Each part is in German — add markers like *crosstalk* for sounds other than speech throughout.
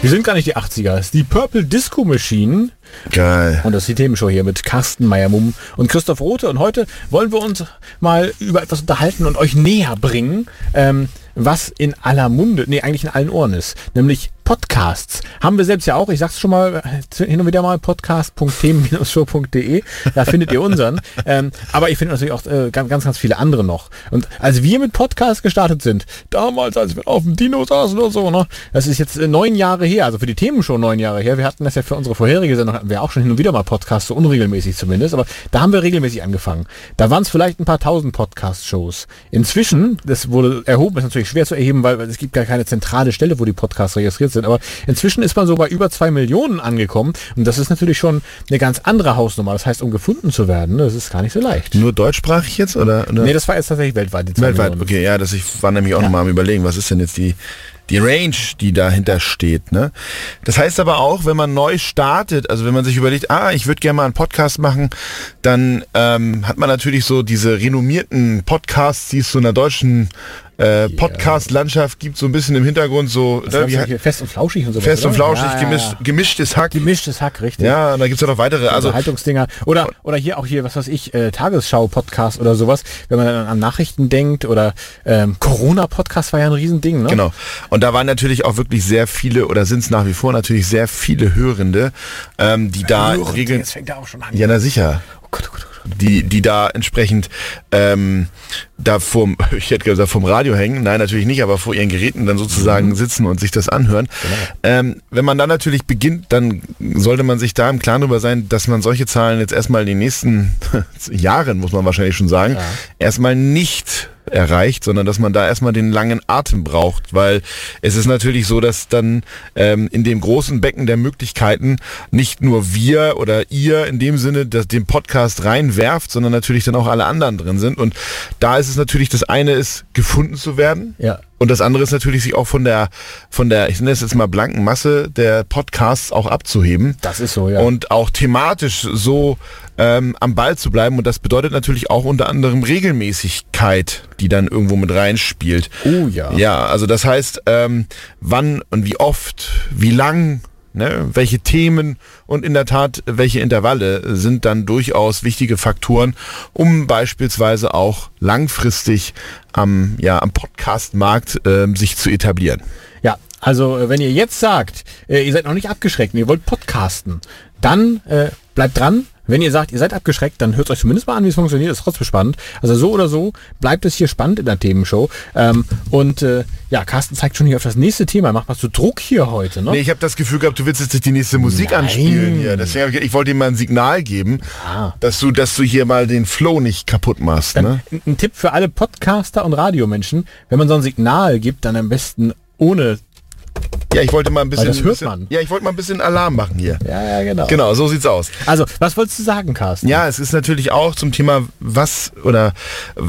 Wir sind gar nicht die 80er, es ist die Purple Disco Machine. Geil. Und das ist die Themenshow hier mit Carsten Meyer-Mumm und Christoph Rote. Und heute wollen wir uns mal über etwas unterhalten und euch näher bringen, ähm, was in aller Munde, nee, eigentlich in allen Ohren ist. Nämlich Podcasts. Haben wir selbst ja auch, ich sag's schon mal äh, hin und wieder mal, podcast.themen-show.de, da findet ihr unseren. Ähm, aber ich finde natürlich auch äh, ganz, ganz, ganz viele andere noch. Und als wir mit Podcasts gestartet sind, damals, als wir auf dem Dino saßen oder so, ne, das ist jetzt äh, neun Jahre her, also für die Themenshow neun Jahre her. Wir hatten das ja für unsere vorherige Sendung, hatten wir auch schon hin und wieder mal Podcasts, so unregelmäßig zumindest, aber da haben wir regelmäßig angefangen. Da waren es vielleicht ein paar tausend Podcast-Shows. Inzwischen, das wurde erhoben, ist natürlich schwer zu erheben, weil es gibt gar keine zentrale Stelle, wo die Podcasts registriert sind, aber inzwischen ist man so bei über zwei Millionen angekommen und das ist natürlich schon eine ganz andere Hausnummer. Das heißt, um gefunden zu werden, das ist gar nicht so leicht. Nur deutschsprachig jetzt oder? oder? Nee, das war jetzt tatsächlich weltweit. Weltweit, Millionen. okay, ja, das ich war nämlich auch Ja. noch mal am überlegen, was ist denn jetzt die die Range, die dahinter steht. Ne? Das heißt aber auch, wenn man neu startet, also wenn man sich überlegt, ah, ich würde gerne mal einen Podcast machen, dann ähm, hat man natürlich so diese renommierten Podcasts, die es so in der deutschen äh, Podcast-Landschaft gibt, so ein bisschen im Hintergrund so ne, wie fest und flauschig und so. fest und flauschig, ja, gemischt, gemischtes Hack. Gemischtes Hack, richtig. Ja, und da gibt's ja noch weitere. Also Haltungsdinger. Oder, oder hier auch hier, was weiß ich, äh, Tagesschau-Podcast oder sowas, wenn man dann an Nachrichten denkt oder ähm, Corona-Podcast war ja ein Riesending, ne? Genau. Und da waren natürlich auch wirklich sehr viele oder sind es nach wie vor natürlich sehr viele Hörende, ähm, die da regeln. Jetzt fängt er auch schon an. Ja, na sicher. Die, die da entsprechend ähm, da vorm, *laughs* ich hätte gesagt, vom Radio hängen, nein, natürlich nicht, aber vor ihren Geräten dann Mhm. sozusagen sitzen und sich das anhören. Genau. Ähm, wenn man dann natürlich beginnt, dann sollte man sich da im Klaren darüber sein, dass man solche Zahlen jetzt erstmal in den nächsten *laughs* Jahren, muss man wahrscheinlich schon sagen, Ja. erstmal nicht erreicht, sondern dass man da erstmal den langen Atem braucht, weil es ist natürlich so, dass dann ähm, in dem großen Becken der Möglichkeiten nicht nur wir oder ihr in dem Sinne, dass den Podcast reinwerft, sondern natürlich dann auch alle anderen drin sind und da ist es natürlich, das eine ist gefunden zu werden, Ja. Und das andere ist natürlich, sich auch von der, von der, ich nenne es jetzt mal blanken Masse der Podcasts auch abzuheben. Das ist so, ja. Und auch thematisch so ähm, am Ball zu bleiben. Und das bedeutet natürlich auch unter anderem Regelmäßigkeit, die dann irgendwo mit reinspielt. Oh ja. Ja, also das heißt, ähm, wann und wie oft, wie lang, ne, welche Themen und in der Tat welche Intervalle sind dann durchaus wichtige Faktoren, um beispielsweise auch langfristig am, ja, am Podcast-Markt ähm, sich zu etablieren. Ja, also äh, wenn ihr jetzt sagt, äh, ihr seid noch nicht abgeschreckt und ihr wollt podcasten, dann äh, bleibt dran. Wenn ihr sagt, ihr seid abgeschreckt, dann hört euch zumindest mal an, wie es funktioniert. ist trotzdem spannend. Also so oder so bleibt es hier spannend in der Themenshow. Ähm, und äh, ja, Carsten zeigt schon hier auf das nächste Thema. Macht mal so Druck hier heute, ne? Nee, ich habe das Gefühl gehabt, du willst jetzt die nächste Musik Nein. anspielen hier. Deswegen ich, ich wollte dir mal ein Signal geben, Ah. dass du, dass du hier mal den Flow nicht kaputt machst. Ne? Ein, ein Tipp für alle Podcaster und Radiomenschen, wenn man so ein Signal gibt, dann am besten ohne. Ja, ich wollte mal ein bisschen. das hört man. Ja, ich wollte mal ein bisschen Alarm machen hier. Ja, ja, genau. Genau, so sieht's aus. Also, was wolltest du sagen, Carsten? Ja, es ist natürlich auch zum Thema, was oder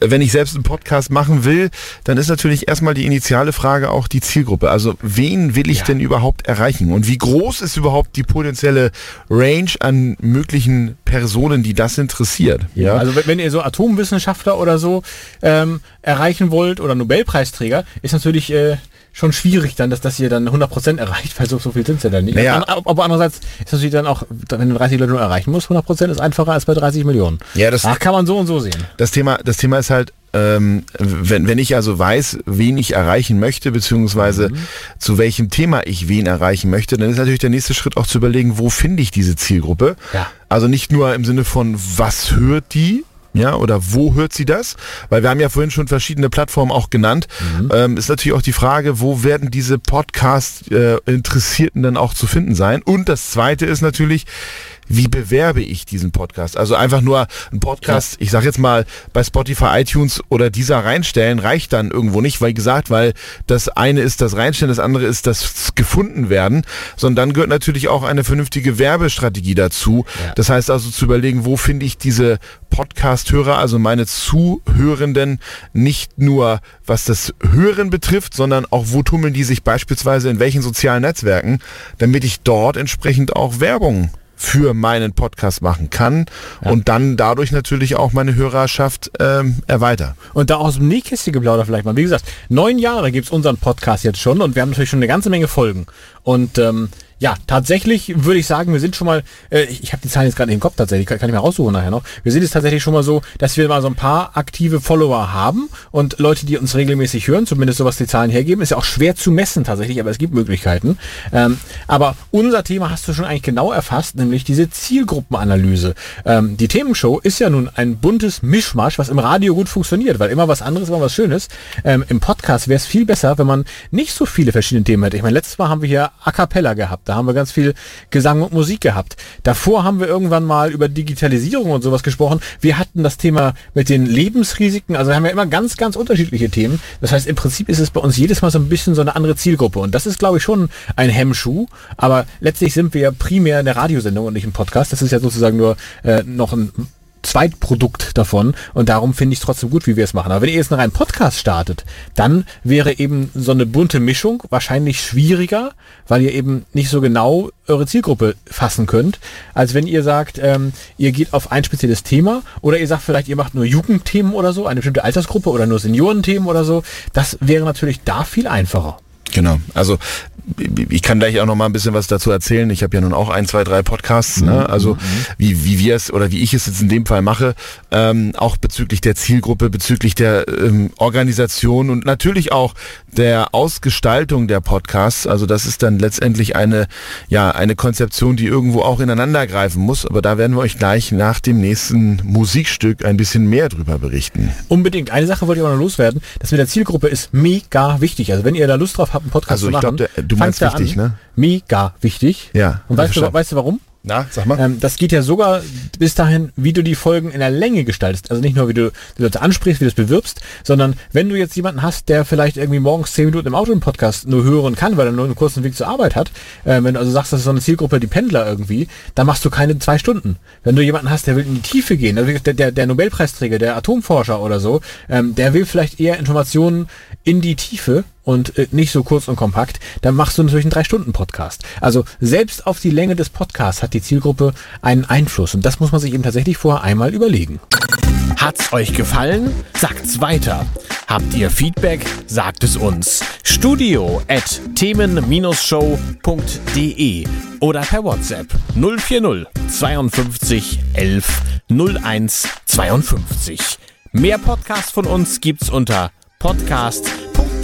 wenn ich selbst einen Podcast machen will, dann ist natürlich erstmal die initiale Frage auch die Zielgruppe. Also wen will ich Ja. denn überhaupt erreichen? Und wie groß ist überhaupt die potenzielle Range an möglichen Personen, die das interessiert? Ja. Also wenn- wenn ihr so Atomwissenschaftler oder so ähm, erreichen wollt oder Nobelpreisträger, ist natürlich äh, schon schwierig dann, dass das ihr dann 100% erreicht, *laughs* weil so, so viel sind sie dann nicht. Naja. An- Aber andererseits ist natürlich dann auch, wenn du 30 Leute nur erreichen musst, 100% ist einfacher als bei 30 Millionen. Ja, das- Ach, kann man so und so sehen. Das Thema, das Thema ist halt, ähm, wenn, wenn ich also weiß, wen ich erreichen möchte, beziehungsweise Mhm. zu welchem Thema ich wen erreichen möchte, dann ist natürlich der nächste Schritt auch zu überlegen, wo finde ich diese Zielgruppe? Ja. Also nicht nur im Sinne von, was hört die? Ja, oder wo hört sie das? Weil wir haben ja vorhin schon verschiedene Plattformen auch genannt. Mhm. Ähm, ist natürlich auch die Frage, wo werden diese Podcast-Interessierten dann auch zu finden sein? Und das zweite ist natürlich, wie bewerbe ich diesen Podcast? Also einfach nur ein Podcast, ich sag jetzt mal, bei Spotify, iTunes oder dieser reinstellen, reicht dann irgendwo nicht, weil gesagt, weil das eine ist das Reinstellen, das andere ist das gefunden werden, sondern dann gehört natürlich auch eine vernünftige Werbestrategie dazu. Ja. Das heißt also zu überlegen, wo finde ich diese Podcast-Hörer, also meine Zuhörenden, nicht nur was das Hören betrifft, sondern auch wo tummeln die sich beispielsweise in welchen sozialen Netzwerken, damit ich dort entsprechend auch Werbung für meinen Podcast machen kann und dann dadurch natürlich auch meine Hörerschaft ähm, erweitern. Und da aus dem Nähkästchen geplaudert vielleicht mal. Wie gesagt, neun Jahre gibt's unseren Podcast jetzt schon und wir haben natürlich schon eine ganze Menge Folgen. Und ähm, ja, tatsächlich würde ich sagen, wir sind schon mal, äh, ich, ich habe die Zahlen jetzt gerade im Kopf tatsächlich, kann, kann ich mal raussuchen nachher noch. Wir sind jetzt tatsächlich schon mal so, dass wir mal so ein paar aktive Follower haben und Leute, die uns regelmäßig hören, zumindest so was die Zahlen hergeben, ist ja auch schwer zu messen tatsächlich, aber es gibt Möglichkeiten. Ähm, aber unser Thema hast du schon eigentlich genau erfasst, nämlich diese Zielgruppenanalyse. Ähm, die Themenshow ist ja nun ein buntes Mischmasch, was im Radio gut funktioniert, weil immer was anderes, immer was Schönes. Ähm, Im Podcast wäre es viel besser, wenn man nicht so viele verschiedene Themen hätte. Ich meine, letztes Mal haben wir hier A Cappella gehabt. Da haben wir ganz viel Gesang und Musik gehabt. Davor haben wir irgendwann mal über Digitalisierung und sowas gesprochen. Wir hatten das Thema mit den Lebensrisiken. Also wir haben ja immer ganz, ganz unterschiedliche Themen. Das heißt, im Prinzip ist es bei uns jedes Mal so ein bisschen so eine andere Zielgruppe. Und das ist, glaube ich, schon ein Hemmschuh. Aber letztlich sind wir ja primär in der Radiosendung und nicht im Podcast. Das ist ja sozusagen nur äh, noch ein Zweitprodukt davon und darum finde ich es trotzdem gut, wie wir es machen. Aber wenn ihr jetzt noch einen Podcast startet, dann wäre eben so eine bunte Mischung wahrscheinlich schwieriger, weil ihr eben nicht so genau eure Zielgruppe fassen könnt, als wenn ihr sagt, ähm, ihr geht auf ein spezielles Thema oder ihr sagt vielleicht, ihr macht nur Jugendthemen oder so, eine bestimmte Altersgruppe oder nur Seniorenthemen oder so. Das wäre natürlich da viel einfacher. Genau. Also ich kann gleich auch noch mal ein bisschen was dazu erzählen. Ich habe ja nun auch ein, zwei, drei Podcasts. Ne? Also wie, wie wir es oder wie ich es jetzt in dem Fall mache, ähm, auch bezüglich der Zielgruppe, bezüglich der ähm, Organisation und natürlich auch der Ausgestaltung der Podcasts. Also das ist dann letztendlich eine ja eine Konzeption, die irgendwo auch ineinander greifen muss. Aber da werden wir euch gleich nach dem nächsten Musikstück ein bisschen mehr drüber berichten. Unbedingt. Eine Sache wollte ich auch noch loswerden. Das mit der Zielgruppe ist mega wichtig. Also wenn ihr da Lust drauf habt, einen Podcast Also zu ich machen, glaub, der- du fangt meinst wichtig, an. ne? Mega wichtig. Ja, Und weißt du, weißt du warum? Na, sag mal. Ähm, das geht ja sogar bis dahin, wie du die Folgen in der Länge gestaltest. Also nicht nur, wie du die Leute ansprichst, wie du es bewirbst, sondern wenn du jetzt jemanden hast, der vielleicht irgendwie morgens zehn Minuten im Auto im Podcast nur hören kann, weil er nur einen kurzen Weg zur Arbeit hat, äh, wenn du also sagst, das ist so eine Zielgruppe, die Pendler irgendwie, dann machst du keine zwei Stunden. Wenn du jemanden hast, der will in die Tiefe gehen, also der, der, der Nobelpreisträger, der Atomforscher oder so, ähm, der will vielleicht eher Informationen in die Tiefe und äh, nicht so kurz und kompakt, dann machst du natürlich einen Drei-Stunden-Podcast. Also selbst auf die Länge des Podcasts hat die Zielgruppe einen Einfluss und das muss man sich eben tatsächlich vorher einmal überlegen. Hat's euch gefallen? Sagt's weiter. Habt ihr Feedback? Sagt es uns. Studio at themen-show.de oder per WhatsApp 040 52 11 01 52. Mehr Podcasts von uns gibt's unter